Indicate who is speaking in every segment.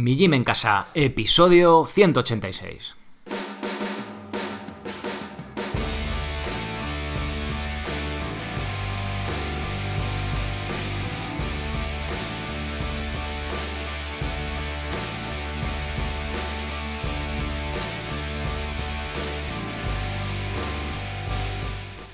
Speaker 1: Mi Gym en Casa, episodio 186.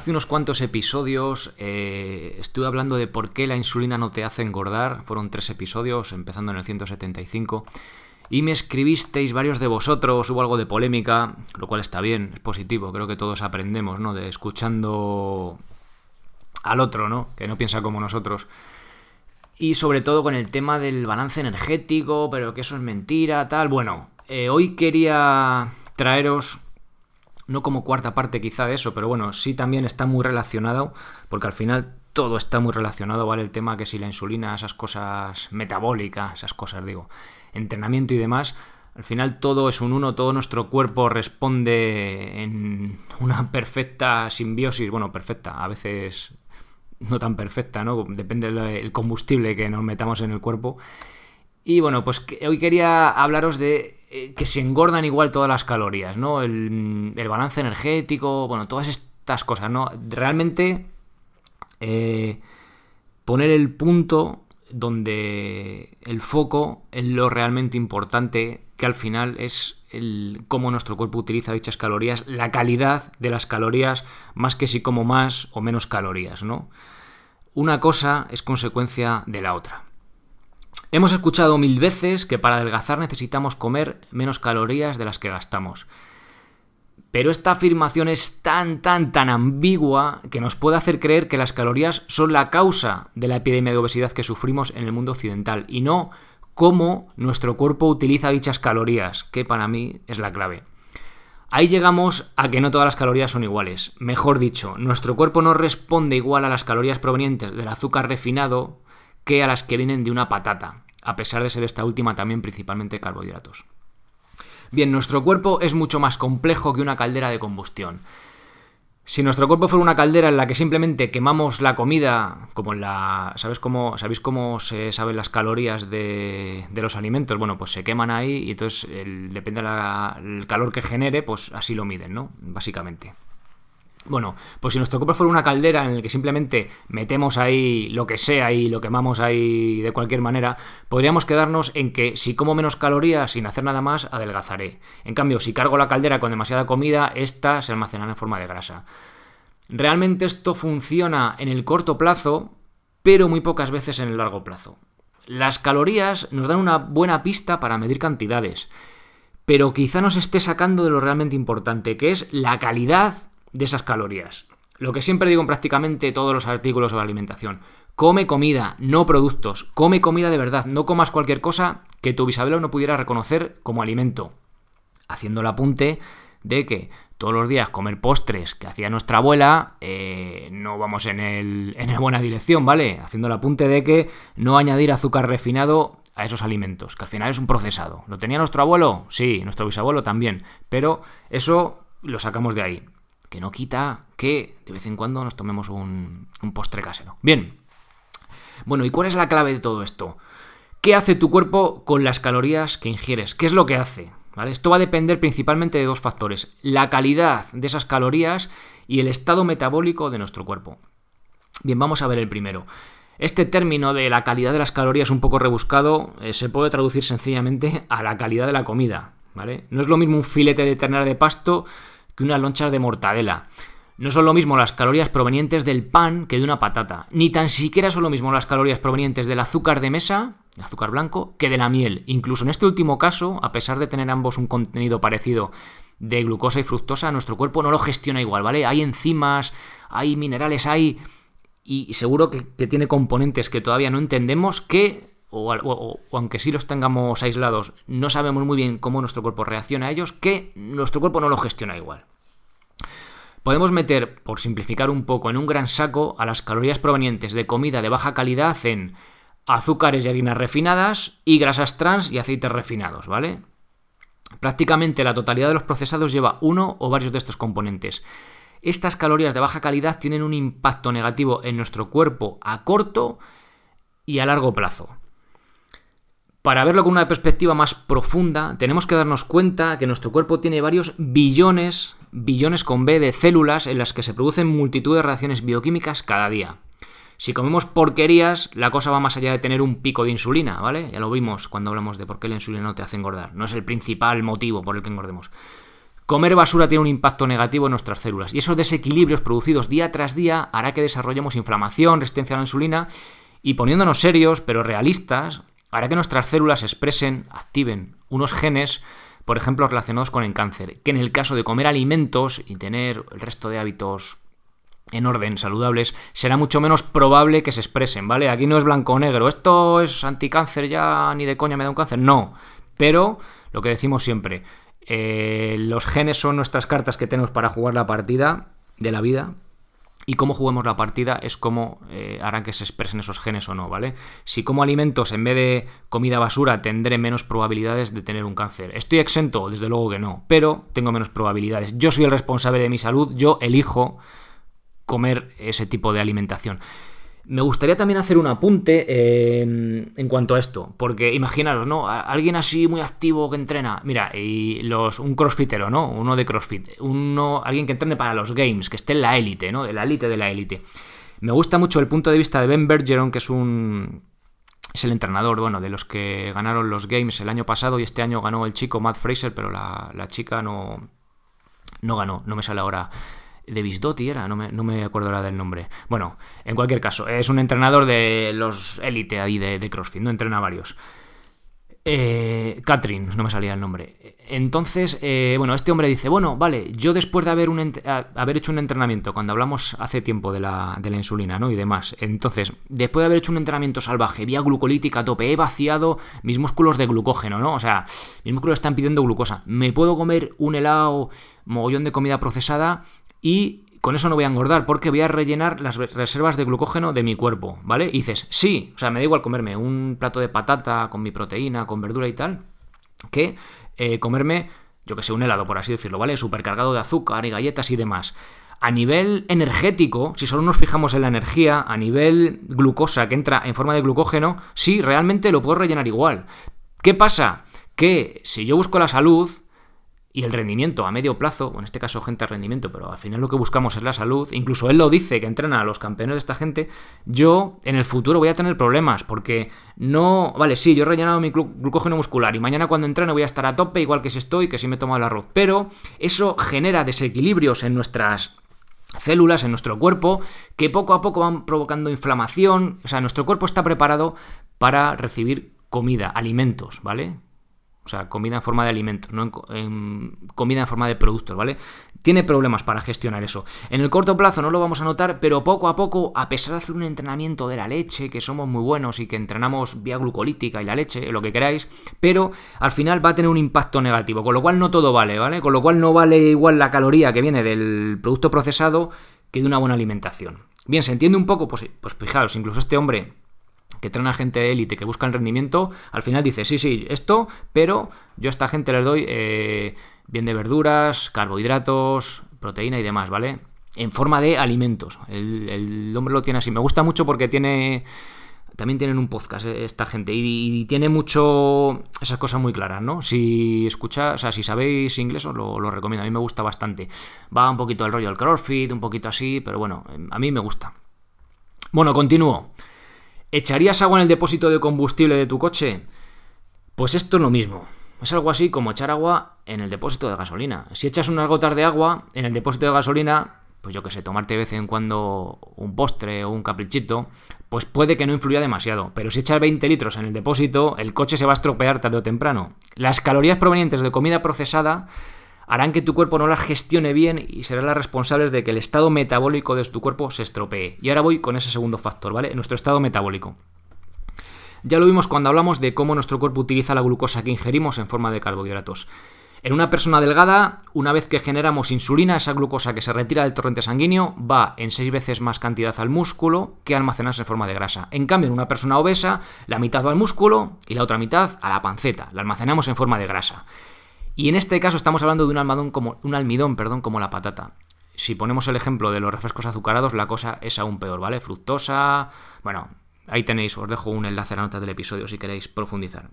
Speaker 1: Hace unos cuantos episodios eh, estuve hablando de por qué la insulina no te hace engordar. Fueron tres episodios, empezando en el 175. Y me escribisteis varios de vosotros, hubo algo de polémica, lo cual está bien, es positivo. Creo que todos aprendemos, ¿no? De escuchando al otro, ¿no? Que no piensa como nosotros. Y sobre todo con el tema del balance energético, pero que eso es mentira, tal. Bueno, eh, hoy quería traeros no como cuarta parte quizá de eso, pero bueno, sí también está muy relacionado, porque al final todo está muy relacionado, ¿vale? El tema que si la insulina, esas cosas metabólicas, esas cosas, digo, entrenamiento y demás, al final todo es un uno, todo nuestro cuerpo responde en una perfecta simbiosis, bueno, perfecta, a veces no tan perfecta, ¿no? Depende del combustible que nos metamos en el cuerpo. Y bueno, pues hoy quería hablaros de eh, que se engordan igual todas las calorías, ¿no? El, balance energético, bueno, todas estas cosas, ¿no? Realmente eh, poner el punto donde el foco en lo realmente importante, que al final es el cómo nuestro cuerpo utiliza dichas calorías, la calidad de las calorías, más que si como más o menos calorías, ¿no? Una cosa es consecuencia de la otra. Hemos escuchado mil veces que para adelgazar necesitamos comer menos calorías de las que gastamos. Pero esta afirmación es tan, tan, tan ambigua que nos puede hacer creer que las calorías son la causa de la epidemia de obesidad que sufrimos en el mundo occidental y no cómo nuestro cuerpo utiliza dichas calorías, que para mí es la clave. Ahí llegamos a que no todas las calorías son iguales. Mejor dicho, nuestro cuerpo no responde igual a las calorías provenientes del azúcar refinado que a las que vienen de una patata, a pesar de ser esta última también principalmente carbohidratos. Bien, nuestro cuerpo es mucho más complejo que una caldera de combustión. Si nuestro cuerpo fuera una caldera en la que simplemente quemamos la comida, como en la. ¿Sabes cómo, ¿Sabéis cómo se saben las calorías de, los alimentos? Bueno, pues se queman ahí y entonces depende del calor que genere, pues así lo miden, ¿no? Básicamente. Bueno, pues si nuestro cuerpo fuera una caldera en la que simplemente metemos ahí lo que sea y lo quemamos ahí de cualquier manera, podríamos quedarnos en que si como menos calorías sin hacer nada más, adelgazaré. En cambio, si cargo la caldera con demasiada comida, esta se almacenará en forma de grasa. Realmente esto funciona en el corto plazo, pero muy pocas veces en el largo plazo. Las calorías nos dan una buena pista para medir cantidades, pero quizá nos esté sacando de lo realmente importante, que es la calidad de esas calorías. Lo que siempre digo en prácticamente todos los artículos sobre alimentación. Come comida, no productos. Come comida de verdad. No comas cualquier cosa que tu bisabuelo no pudiera reconocer como alimento. Haciendo el apunte de que todos los días comer postres que hacía nuestra abuela, eh, no vamos en, el, en la buena dirección, ¿vale? Haciendo el apunte de que no añadir azúcar refinado a esos alimentos, que al final es un procesado. ¿Lo tenía nuestro abuelo? Sí, nuestro bisabuelo también, pero eso lo sacamos de ahí que no quita que de vez en cuando nos tomemos un, postre casero. Bien. Bueno, ¿y cuál es la clave de todo esto? ¿Qué hace tu cuerpo con las calorías que ingieres? ¿Qué es lo que hace? ¿Vale? Esto va a depender principalmente de dos factores. La calidad de esas calorías y el estado metabólico de nuestro cuerpo. Bien, vamos a ver el primero. Este término de la calidad de las calorías un poco rebuscado eh, se puede traducir sencillamente a la calidad de la comida, ¿vale? No es lo mismo un filete de ternera de pasto que unas lonchas de mortadela. No son lo mismo las calorías provenientes del pan que de una patata. Ni tan siquiera son lo mismo las calorías provenientes del azúcar de mesa, el azúcar blanco, que de la miel. Incluso en este último caso, a pesar de tener ambos un contenido parecido de glucosa y fructosa, nuestro cuerpo no lo gestiona igual, ¿vale? Hay enzimas, hay minerales, hay... Y seguro que, tiene componentes que todavía no entendemos que o, aunque sí los tengamos aislados, no sabemos muy bien cómo nuestro cuerpo reacciona a ellos, que nuestro cuerpo no lo gestiona igual. Podemos meter, por simplificar un poco, en un gran saco a las calorías provenientes de comida de baja calidad en azúcares y harinas refinadas y grasas trans y aceites refinados, ¿vale? Prácticamente la totalidad de los procesados lleva uno o varios de estos componentes. Estas calorías de baja calidad tienen un impacto negativo en nuestro cuerpo a corto y a largo plazo. Para verlo con una perspectiva más profunda, tenemos que darnos cuenta que nuestro cuerpo tiene varios billones, billones con B de células en las que se producen multitud de reacciones bioquímicas cada día. Si comemos porquerías, la cosa va más allá de tener un pico de insulina, ¿vale? Ya lo vimos cuando hablamos de por qué la insulina no te hace engordar. No es el principal motivo por el que engordemos. Comer basura tiene un impacto negativo en nuestras células y esos desequilibrios producidos día tras día hará que desarrollemos inflamación, resistencia a la insulina y poniéndonos serios pero realistas, hará que nuestras células expresen, activen unos genes, por ejemplo, relacionados con el cáncer, que en el caso de comer alimentos y tener el resto de hábitos en orden, saludables, será mucho menos probable que se expresen, ¿vale? Aquí no es blanco o negro, esto es anticáncer ya, ni de coña me da un cáncer, no. Pero, lo que decimos siempre, eh, los genes son nuestras cartas que tenemos para jugar la partida de la vida, y cómo juguemos la partida es cómo eh, harán que se expresen esos genes o no, ¿vale? Si como alimentos en vez de comida basura tendré menos probabilidades de tener un cáncer. ¿Estoy exento? Desde luego que no, pero tengo menos probabilidades. Yo soy el responsable de mi salud, yo elijo comer ese tipo de alimentación. Me gustaría también hacer un apunte eh, en cuanto a esto, porque imaginaros, ¿no? Alguien así muy activo que entrena, mira, y los, un crossfitero, ¿no? Uno de crossfit, uno, alguien que entrene para los games, que esté en la élite, ¿no? De la élite de la élite. Me gusta mucho el punto de vista de Ben Bergeron, que es un, es el entrenador, bueno, de los que ganaron los Games el año pasado y este año ganó el chico Matt Fraser, pero la, la chica no, no ganó, no me sale ahora de Bisdotti era, no me, no me acuerdo ahora del nombre. Bueno, en cualquier caso, es un entrenador de los élite ahí de, de, CrossFit, no entrena varios. Eh, Catherine, no me salía el nombre. Entonces, eh, bueno, este hombre dice, bueno, vale, yo después de haber, un, haber hecho un entrenamiento, cuando hablamos hace tiempo de la, de la, insulina, ¿no? Y demás, entonces, después de haber hecho un entrenamiento salvaje, vía glucolítica a tope, he vaciado mis músculos de glucógeno, ¿no? O sea, mis músculos están pidiendo glucosa. ¿Me puedo comer un helado, mogollón de comida procesada y con eso no voy a engordar porque voy a rellenar las reservas de glucógeno de mi cuerpo, ¿vale? Y dices, sí, o sea, me da igual comerme un plato de patata con mi proteína, con verdura y tal, que eh, comerme, yo que sé, un helado, por así decirlo, ¿vale? Supercargado de azúcar y galletas y demás. A nivel energético, si solo nos fijamos en la energía, a nivel glucosa que entra en forma de glucógeno, sí, realmente lo puedo rellenar igual. ¿Qué pasa? Que si yo busco la salud, y el rendimiento a medio plazo, o en este caso gente a rendimiento, pero al final lo que buscamos es la salud, incluso él lo dice que entrena a los campeones de esta gente, yo en el futuro voy a tener problemas, porque no, vale, sí, yo he rellenado mi glucógeno muscular y mañana cuando entreno voy a estar a tope igual que si estoy, que si me he tomado el arroz, pero eso genera desequilibrios en nuestras células en nuestro cuerpo que poco a poco van provocando inflamación, o sea, nuestro cuerpo está preparado para recibir comida, alimentos, ¿vale? O sea, comida en forma de alimentos, no en, comida en forma de productos, ¿vale? Tiene problemas para gestionar eso. En el corto plazo no lo vamos a notar, pero poco a poco, a pesar de hacer un entrenamiento de la leche, que somos muy buenos y que entrenamos vía glucolítica y la leche, lo que queráis, pero al final va a tener un impacto negativo, con lo cual no todo vale, ¿vale? Con lo cual no vale igual la caloría que viene del producto procesado que de una buena alimentación. Bien, se entiende un poco, pues, pues fijaros, incluso este hombre que trae una gente de élite que busca el rendimiento, al final dice, sí, sí, esto, pero yo a esta gente les doy eh, bien de verduras, carbohidratos, proteína y demás, ¿vale? En forma de alimentos. El, hombre lo tiene así. Me gusta mucho porque tiene... También tienen un podcast eh, esta gente y, tiene mucho esas cosas muy claras, ¿no? Si escucha, o sea, si sabéis inglés os lo, lo, recomiendo, a mí me gusta bastante. Va un poquito el rollo del CrossFit, un poquito así, pero bueno, a mí me gusta. Bueno, continúo. ¿Echarías agua en el depósito de combustible de tu coche? Pues esto es lo mismo. Es algo así como echar agua en el depósito de gasolina. Si echas unas gotas de agua en el depósito de gasolina, pues yo que sé, tomarte de vez en cuando un postre o un caprichito, pues puede que no influya demasiado. Pero si echas 20 litros en el depósito, el coche se va a estropear tarde o temprano. Las calorías provenientes de comida procesada harán que tu cuerpo no las gestione bien y serán las responsables de que el estado metabólico de tu cuerpo se estropee. Y ahora voy con ese segundo factor, ¿vale? Nuestro estado metabólico. Ya lo vimos cuando hablamos de cómo nuestro cuerpo utiliza la glucosa que ingerimos en forma de carbohidratos. En una persona delgada, una vez que generamos insulina, esa glucosa que se retira del torrente sanguíneo va en seis veces más cantidad al músculo que almacenarse en forma de grasa. En cambio, en una persona obesa, la mitad va al músculo y la otra mitad a la panceta. La almacenamos en forma de grasa. Y en este caso estamos hablando de un almidón como, un almidón, perdón, como la patata. Si ponemos el ejemplo de los refrescos azucarados, la cosa es aún peor, ¿vale? Fructosa. Bueno, ahí tenéis, os dejo un enlace a la nota del episodio si queréis profundizar.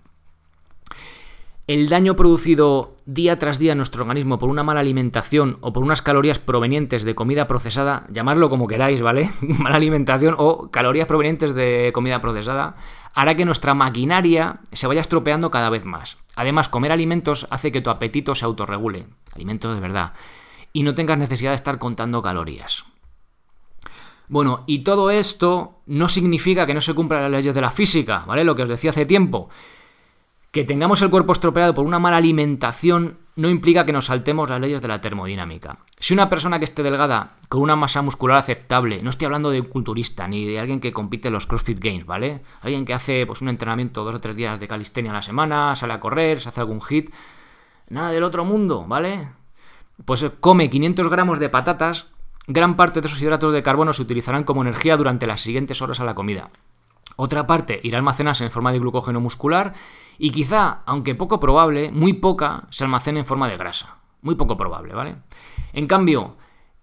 Speaker 1: El daño producido día tras día en nuestro organismo por una mala alimentación o por unas calorías provenientes de comida procesada, llamarlo como queráis, ¿vale? mala alimentación o calorías provenientes de comida procesada, hará que nuestra maquinaria se vaya estropeando cada vez más. Además, comer alimentos hace que tu apetito se autorregule, alimentos de verdad, y no tengas necesidad de estar contando calorías. Bueno, y todo esto no significa que no se cumplan las leyes de la física, ¿vale? Lo que os decía hace tiempo. Que tengamos el cuerpo estropeado por una mala alimentación no implica que nos saltemos las leyes de la termodinámica. Si una persona que esté delgada, con una masa muscular aceptable, no estoy hablando de un culturista ni de alguien que compite en los CrossFit Games, ¿vale? Alguien que hace pues, un entrenamiento dos o tres días de calistenia a la semana, sale a correr, se hace algún hit, nada del otro mundo, ¿vale? Pues come 500 gramos de patatas, gran parte de esos hidratos de carbono se utilizarán como energía durante las siguientes horas a la comida. Otra parte irá almacenarse en forma de glucógeno muscular y quizá, aunque poco probable, muy poca se almacene en forma de grasa. Muy poco probable, ¿vale? En cambio,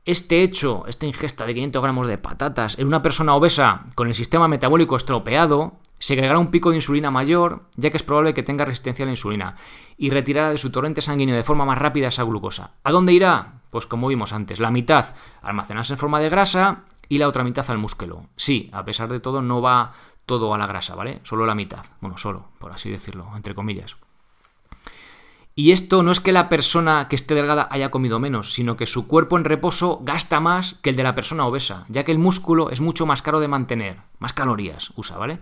Speaker 1: este hecho, esta ingesta de 500 gramos de patatas en una persona obesa con el sistema metabólico estropeado, segregará un pico de insulina mayor, ya que es probable que tenga resistencia a la insulina, y retirará de su torrente sanguíneo de forma más rápida esa glucosa. ¿A dónde irá? Pues como vimos antes, la mitad almacenarse en forma de grasa y la otra mitad al músculo. Sí, a pesar de todo, no va todo a la grasa, ¿vale? Solo la mitad. Bueno, solo, por así decirlo, entre comillas. Y esto no es que la persona que esté delgada haya comido menos, sino que su cuerpo en reposo gasta más que el de la persona obesa, ya que el músculo es mucho más caro de mantener, más calorías usa, ¿vale?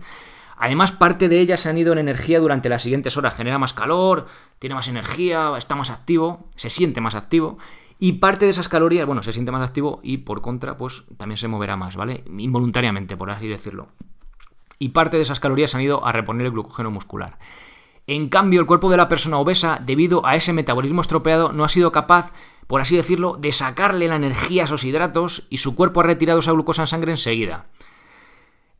Speaker 1: Además, parte de ellas se han ido en energía durante las siguientes horas, genera más calor, tiene más energía, está más activo, se siente más activo, y parte de esas calorías, bueno, se siente más activo y por contra, pues también se moverá más, ¿vale? Involuntariamente, por así decirlo y parte de esas calorías han ido a reponer el glucógeno muscular. En cambio, el cuerpo de la persona obesa, debido a ese metabolismo estropeado, no ha sido capaz, por así decirlo, de sacarle la energía a esos hidratos y su cuerpo ha retirado esa glucosa en sangre enseguida.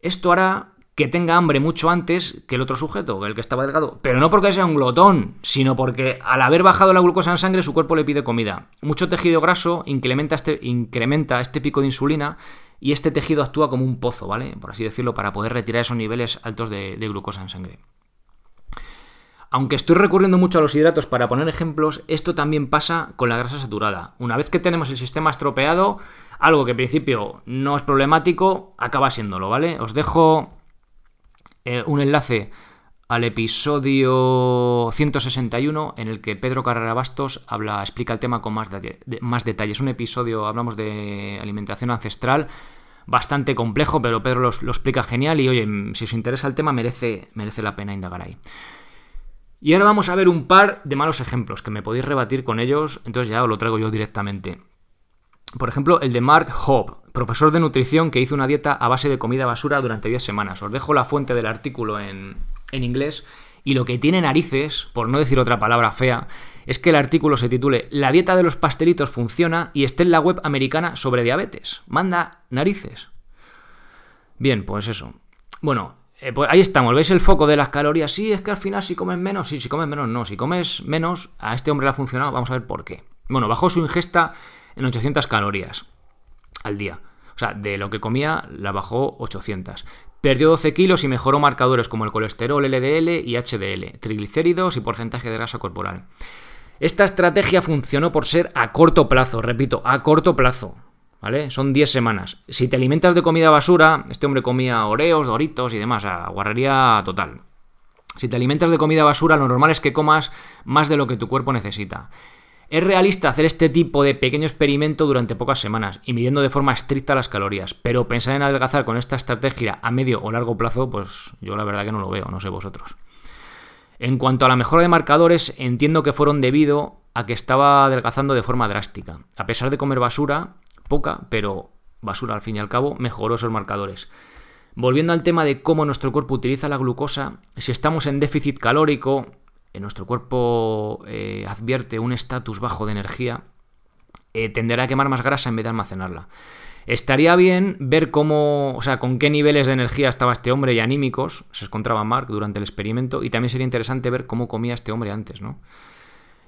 Speaker 1: Esto hará que tenga hambre mucho antes que el otro sujeto, el que estaba delgado. Pero no porque sea un glotón, sino porque al haber bajado la glucosa en sangre su cuerpo le pide comida. Mucho tejido graso incrementa este, incrementa este pico de insulina y este tejido actúa como un pozo, ¿vale? Por así decirlo, para poder retirar esos niveles altos de, glucosa en sangre. Aunque estoy recurriendo mucho a los hidratos para poner ejemplos, esto también pasa con la grasa saturada. Una vez que tenemos el sistema estropeado, algo que en principio no es problemático, acaba siéndolo, ¿vale? Os dejo eh, un enlace al episodio 161 en el que Pedro Carrera Bastos habla, explica el tema con más, más detalles. Un episodio, hablamos de alimentación ancestral, bastante complejo, pero Pedro lo, explica genial y oye, si os interesa el tema merece, merece la pena indagar ahí. Y ahora vamos a ver un par de malos ejemplos que me podéis rebatir con ellos, entonces ya os lo traigo yo directamente. Por ejemplo, el de Mark Hobb, profesor de nutrición que hizo una dieta a base de comida basura durante 10 semanas. Os dejo la fuente del artículo en, en inglés. Y lo que tiene narices, por no decir otra palabra fea, es que el artículo se titule La dieta de los pastelitos funciona y esté en la web americana sobre diabetes. Manda narices. Bien, pues eso. Bueno, eh, pues ahí estamos. ¿Veis el foco de las calorías? Sí, es que al final si comes menos, sí, si comes menos, no. Si comes menos, a este hombre le ha funcionado. Vamos a ver por qué. Bueno, bajó su ingesta en 800 calorías al día. O sea, de lo que comía la bajó 800. Perdió 12 kilos y mejoró marcadores como el colesterol LDL y HDL, triglicéridos y porcentaje de grasa corporal. Esta estrategia funcionó por ser a corto plazo, repito, a corto plazo. ¿vale? Son 10 semanas. Si te alimentas de comida basura, este hombre comía oreos, doritos y demás, a guarrería total. Si te alimentas de comida basura, lo normal es que comas más de lo que tu cuerpo necesita. Es realista hacer este tipo de pequeño experimento durante pocas semanas y midiendo de forma estricta las calorías, pero pensar en adelgazar con esta estrategia a medio o largo plazo, pues yo la verdad que no lo veo, no sé vosotros. En cuanto a la mejora de marcadores, entiendo que fueron debido a que estaba adelgazando de forma drástica. A pesar de comer basura, poca, pero basura al fin y al cabo, mejoró esos marcadores. Volviendo al tema de cómo nuestro cuerpo utiliza la glucosa, si estamos en déficit calórico, en nuestro cuerpo eh, advierte un estatus bajo de energía, eh, tenderá a quemar más grasa en vez de almacenarla. Estaría bien ver cómo, o sea, con qué niveles de energía estaba este hombre y anímicos se encontraba Mark durante el experimento y también sería interesante ver cómo comía este hombre antes, ¿no?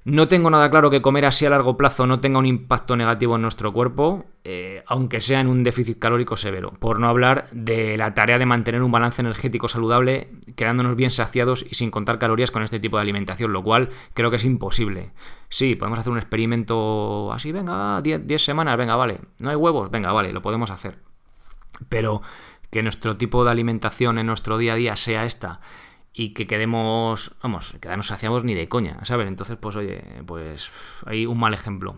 Speaker 1: No tengo nada claro que comer así a largo plazo no tenga un impacto negativo en nuestro cuerpo, eh, aunque sea en un déficit calórico severo. Por no hablar de la tarea de mantener un balance energético saludable, quedándonos bien saciados y sin contar calorías con este tipo de alimentación, lo cual creo que es imposible. Sí, podemos hacer un experimento así, venga, 10 semanas, venga, vale. No hay huevos, venga, vale, lo podemos hacer. Pero que nuestro tipo de alimentación en nuestro día a día sea esta y que quedemos, vamos, quedarnos saciamos ni de coña, ¿sabes? Entonces, pues oye, pues hay un mal ejemplo.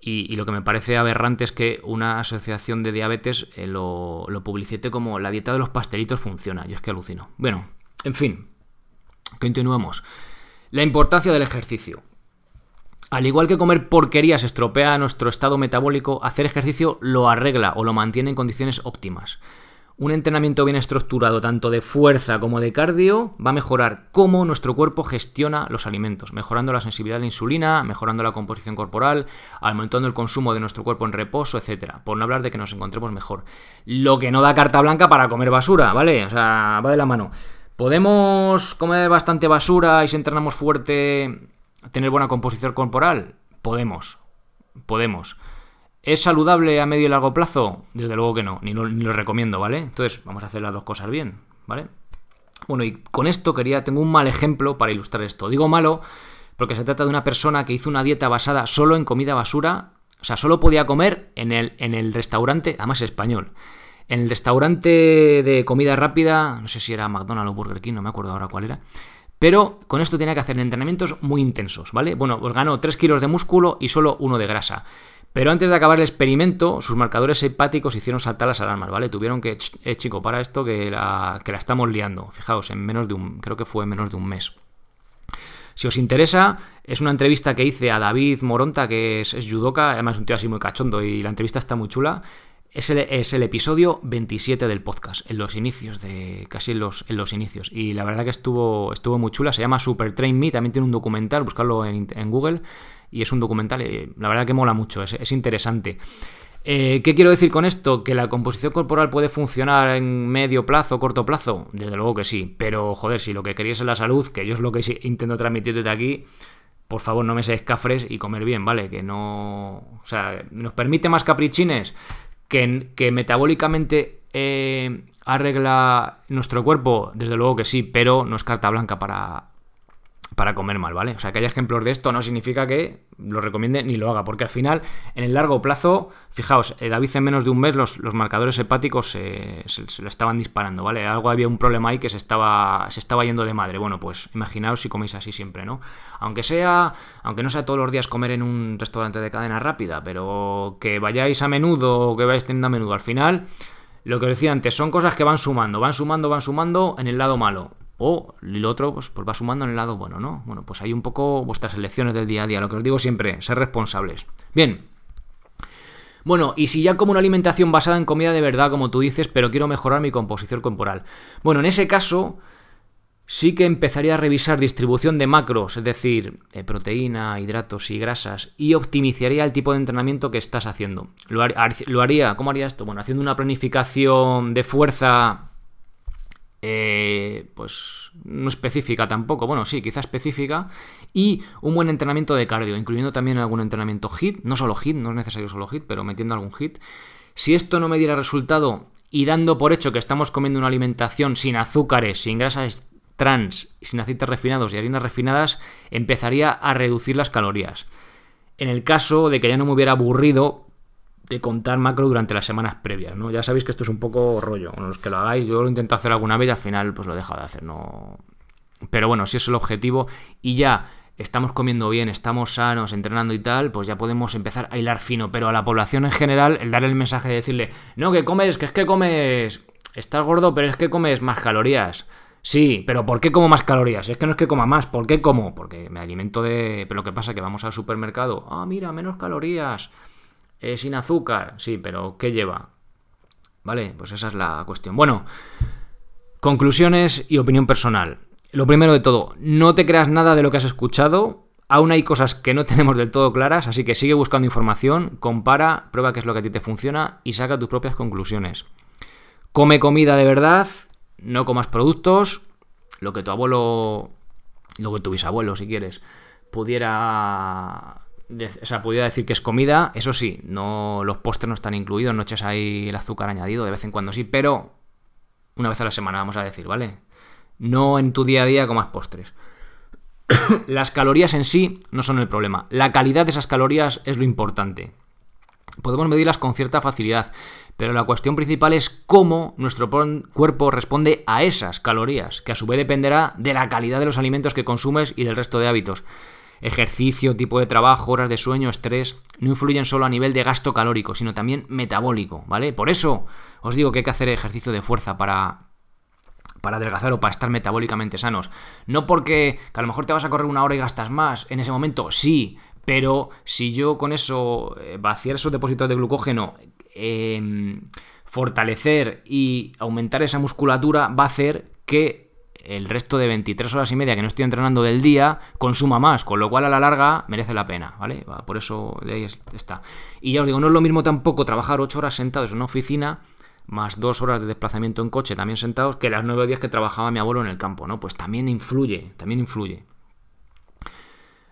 Speaker 1: Y, lo que me parece aberrante es que una asociación de diabetes eh, lo, lo, publicite como la dieta de los pastelitos funciona. Yo es que alucino. Bueno, en fin, continuemos. La importancia del ejercicio. Al igual que comer porquerías estropea nuestro estado metabólico, hacer ejercicio lo arregla o lo mantiene en condiciones óptimas. Un entrenamiento bien estructurado, tanto de fuerza como de cardio, va a mejorar cómo nuestro cuerpo gestiona los alimentos, mejorando la sensibilidad a la insulina, mejorando la composición corporal, aumentando el consumo de nuestro cuerpo en reposo, etc. Por no hablar de que nos encontremos mejor. Lo que no da carta blanca para comer basura, ¿vale? O sea, va de la mano. ¿Podemos comer bastante basura y si entrenamos fuerte tener buena composición corporal? Podemos. Podemos. ¿Es saludable a medio y largo plazo? Desde luego que no, ni lo, recomiendo, ¿vale? Entonces, vamos a hacer las dos cosas bien, ¿vale? Bueno, y con esto quería, tengo un mal ejemplo para ilustrar esto. Digo malo porque se trata de una persona que hizo una dieta basada solo en comida basura, o sea, solo podía comer en el, en el restaurante, además español, en el restaurante de comida rápida, no sé si era McDonald's o Burger King, no me acuerdo ahora cuál era, pero con esto tenía que hacer entrenamientos muy intensos, ¿vale? Bueno, pues ganó 3 kilos de músculo y solo uno de grasa. Pero antes de acabar el experimento, sus marcadores hepáticos hicieron saltar las alarmas, ¿vale? Tuvieron que, eh, chico, para esto que la, que la estamos liando. Fijaos, en menos de un, creo que fue en menos de un mes. Si os interesa, es una entrevista que hice a David Moronta, que es, es judoka, además es un tío así muy cachondo y la entrevista está muy chula. Es el, es el, episodio 27 del podcast, en los inicios de. casi en los, en los inicios. Y la verdad que estuvo, estuvo muy chula. Se llama Super Train Me, también tiene un documental, buscarlo en, en Google y es un documental, eh, la verdad que mola mucho, es, interesante. Eh, ¿Qué quiero decir con esto? ¿Que la composición corporal puede funcionar en medio plazo, corto plazo? Desde luego que sí, pero joder, si lo que queréis es la salud, que yo es lo que intento transmitir desde aquí, por favor no me seáis cafres y comer bien, ¿vale? Que no... O sea, ¿nos permite más caprichines? Que, que metabólicamente eh, arregla nuestro cuerpo, desde luego que sí, pero no es carta blanca para, para comer mal, ¿vale? O sea, que haya ejemplos de esto no significa que lo recomiende ni lo haga, porque al final, en el largo plazo, fijaos, eh, David en menos de un mes los, marcadores hepáticos se, se, lo estaban disparando, ¿vale? Algo había un problema ahí que se estaba, se estaba yendo de madre. Bueno, pues imaginaos si coméis así siempre, ¿no? Aunque sea, aunque no sea todos los días comer en un restaurante de cadena rápida, pero que vayáis a menudo o que vayáis teniendo a menudo, al final, lo que os decía antes, son cosas que van sumando, van sumando, van sumando en el lado malo o lo otro pues, pues, va sumando en el lado bueno, ¿no? Bueno, pues hay un poco vuestras elecciones del día a día, lo que os digo siempre, ser responsables. Bien. Bueno, y si ya como una alimentación basada en comida de verdad, como tú dices, pero quiero mejorar mi composición corporal. Bueno, en ese caso sí que empezaría a revisar distribución de macros, es decir, eh, proteína, hidratos y grasas, y optimizaría el tipo de entrenamiento que estás haciendo. Lo, lo haría, ¿cómo haría esto? Bueno, haciendo una planificación de fuerza eh, pues no específica tampoco, bueno, sí, quizá específica, y un buen entrenamiento de cardio, incluyendo también algún entrenamiento HIT, no solo HIT, no es necesario solo HIT, pero metiendo algún HIT. Si esto no me diera resultado y dando por hecho que estamos comiendo una alimentación sin azúcares, sin grasas trans, sin aceites refinados y harinas refinadas, empezaría a reducir las calorías. En el caso de que ya no me hubiera aburrido de contar macro durante las semanas previas, ¿no? Ya sabéis que esto es un poco rollo. Los que lo hagáis, yo lo intento hacer alguna vez y al final pues lo he dejado de hacer, no. Pero bueno, si es el objetivo y ya estamos comiendo bien, estamos sanos, entrenando y tal, pues ya podemos empezar a hilar fino. Pero a la población en general, el darle el mensaje de decirle, no, que comes, que es que comes, estás gordo, pero es que comes más calorías. Sí, pero ¿por qué como más calorías? Es que no es que coma más, ¿por qué como? Porque me alimento de... Pero lo que pasa es que vamos al supermercado, ah, mira, menos calorías, eh, sin azúcar, sí, pero ¿qué lleva? ¿Vale? Pues esa es la cuestión. Bueno, conclusiones y opinión personal. Lo primero de todo, no te creas nada de lo que has escuchado. Aún hay cosas que no tenemos del todo claras, así que sigue buscando información, compara, prueba qué es lo que a ti te funciona y saca tus propias conclusiones. Come comida de verdad, no comas productos, lo que tu abuelo, lo que tu bisabuelo, si quieres, pudiera, o sea, pudiera decir que es comida. Eso sí, no los postres no están incluidos, no eches ahí el azúcar añadido, de vez en cuando sí, pero una vez a la semana, vamos a decir, ¿vale? No en tu día a día comas postres. Las calorías en sí no son el problema. La calidad de esas calorías es lo importante. Podemos medirlas con cierta facilidad, pero la cuestión principal es cómo nuestro cuerpo responde a esas calorías, que a su vez dependerá de la calidad de los alimentos que consumes y del resto de hábitos. Ejercicio, tipo de trabajo, horas de sueño, estrés, no influyen solo a nivel de gasto calórico, sino también metabólico, ¿vale? Por eso os digo que hay que hacer ejercicio de fuerza para para adelgazar o para estar metabólicamente sanos. No porque que a lo mejor te vas a correr una hora y gastas más en ese momento, sí, pero si yo con eso eh, vaciar esos depósitos de glucógeno Em, fortalecer y aumentar esa musculatura va a hacer que el resto de 23 horas y media que no estoy entrenando del día consuma más, con lo cual a la larga merece la pena, ¿vale? Por eso de ahí está. Y ya os digo, no es lo mismo tampoco trabajar 8 horas sentados en una oficina más 2 horas de desplazamiento en coche también sentados que las 9 días que trabajaba mi abuelo en el campo, ¿no? Pues también influye, también influye.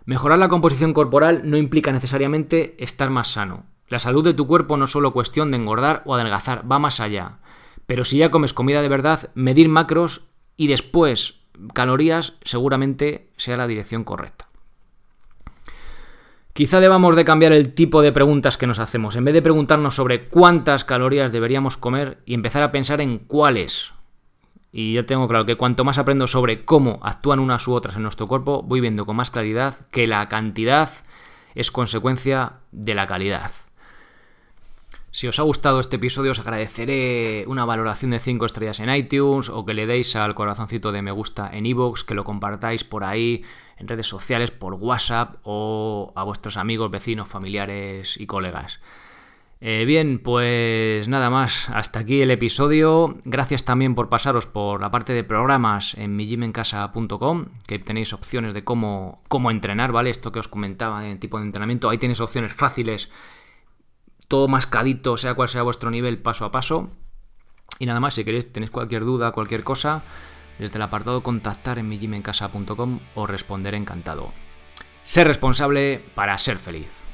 Speaker 1: Mejorar la composición corporal no implica necesariamente estar más sano. La salud de tu cuerpo no es solo cuestión de engordar o adelgazar, va más allá. Pero si ya comes comida de verdad, medir macros y después calorías seguramente sea la dirección correcta. Quizá debamos de cambiar el tipo de preguntas que nos hacemos. En vez de preguntarnos sobre cuántas calorías deberíamos comer y empezar a pensar en cuáles. Y yo tengo claro que cuanto más aprendo sobre cómo actúan unas u otras en nuestro cuerpo, voy viendo con más claridad que la cantidad es consecuencia de la calidad. Si os ha gustado este episodio os agradeceré una valoración de 5 estrellas en iTunes o que le deis al corazoncito de me gusta en iVoox, que lo compartáis por ahí en redes sociales, por WhatsApp o a vuestros amigos, vecinos, familiares y colegas. Eh, bien, pues nada más, hasta aquí el episodio. Gracias también por pasaros por la parte de programas en mijimencasa.com, que tenéis opciones de cómo, cómo entrenar, ¿vale? Esto que os comentaba en tipo de entrenamiento, ahí tenéis opciones fáciles todo mascadito, sea cual sea vuestro nivel, paso a paso. Y nada más, si queréis, tenéis cualquier duda, cualquier cosa, desde el apartado contactar en mijimencasa.com os responderé encantado. Ser responsable para ser feliz.